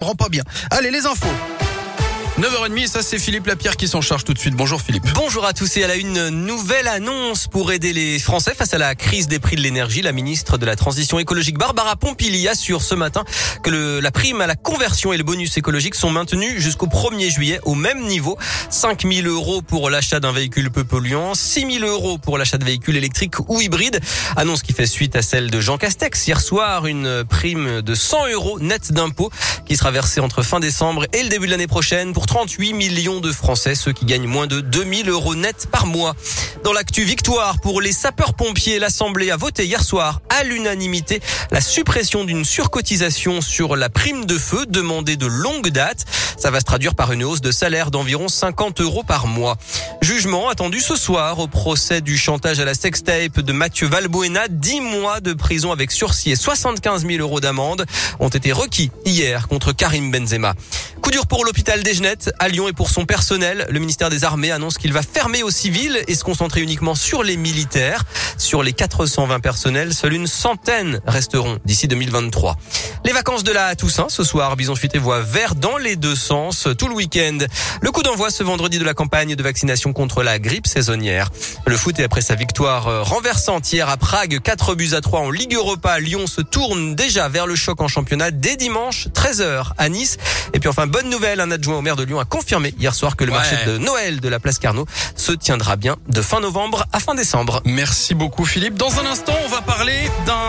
rend pas bien. Allez, les infos. 9h30, ça c'est Philippe Lapierre qui s'en charge tout de suite. Bonjour Philippe. Bonjour à tous et à la une nouvelle annonce pour aider les Français face à la crise des prix de l'énergie. La ministre de la Transition écologique Barbara Pompili assure ce matin que le, la prime à la conversion et le bonus écologique sont maintenus jusqu'au 1er juillet au même niveau. 5 000 euros pour l'achat d'un véhicule peu polluant, 6 000 euros pour l'achat de véhicules électriques ou hybrides. Annonce qui fait suite à celle de Jean Castex hier soir, une prime de 100 euros net d'impôt qui sera versée entre fin décembre et le début de l'année prochaine pour 38 millions de Français, ceux qui gagnent moins de 2000 euros net par mois. Dans l'actu victoire pour les sapeurs-pompiers, l'Assemblée a voté hier soir à l'unanimité la suppression d'une surcotisation sur la prime de feu demandée de longue date. Ça va se traduire par une hausse de salaire d'environ 50 euros par mois. Jugement attendu ce soir au procès du chantage à la sextape de Mathieu Valbuena. 10 mois de prison avec sursis et 75 000 euros d'amende ont été requis hier contre Karim Benzema. Coup dur pour l'hôpital d'Egenet à Lyon et pour son personnel. Le ministère des Armées annonce qu'il va fermer aux civils et se concentrer uniquement sur les militaires. Sur les 420 personnels, seule une centaine resteront d'ici 2023. Les vacances de la Toussaint ce soir, Bison Fuité voit vert dans les deux sens tout le week-end. Le coup d'envoi ce vendredi de la campagne de vaccination contre la grippe saisonnière. Le foot est après sa victoire euh, renversante hier à Prague, 4 buts à 3 en Ligue Europa. Lyon se tourne déjà vers le choc en championnat dès dimanche 13h à Nice. Et puis enfin bonne nouvelle, un adjoint au maire de Lyon a confirmé hier soir que le Ouais. marché de Noël de la place Carnot se tiendra bien de fin novembre à fin décembre. Merci beaucoup Philippe. Dans un instant, on va parler d'un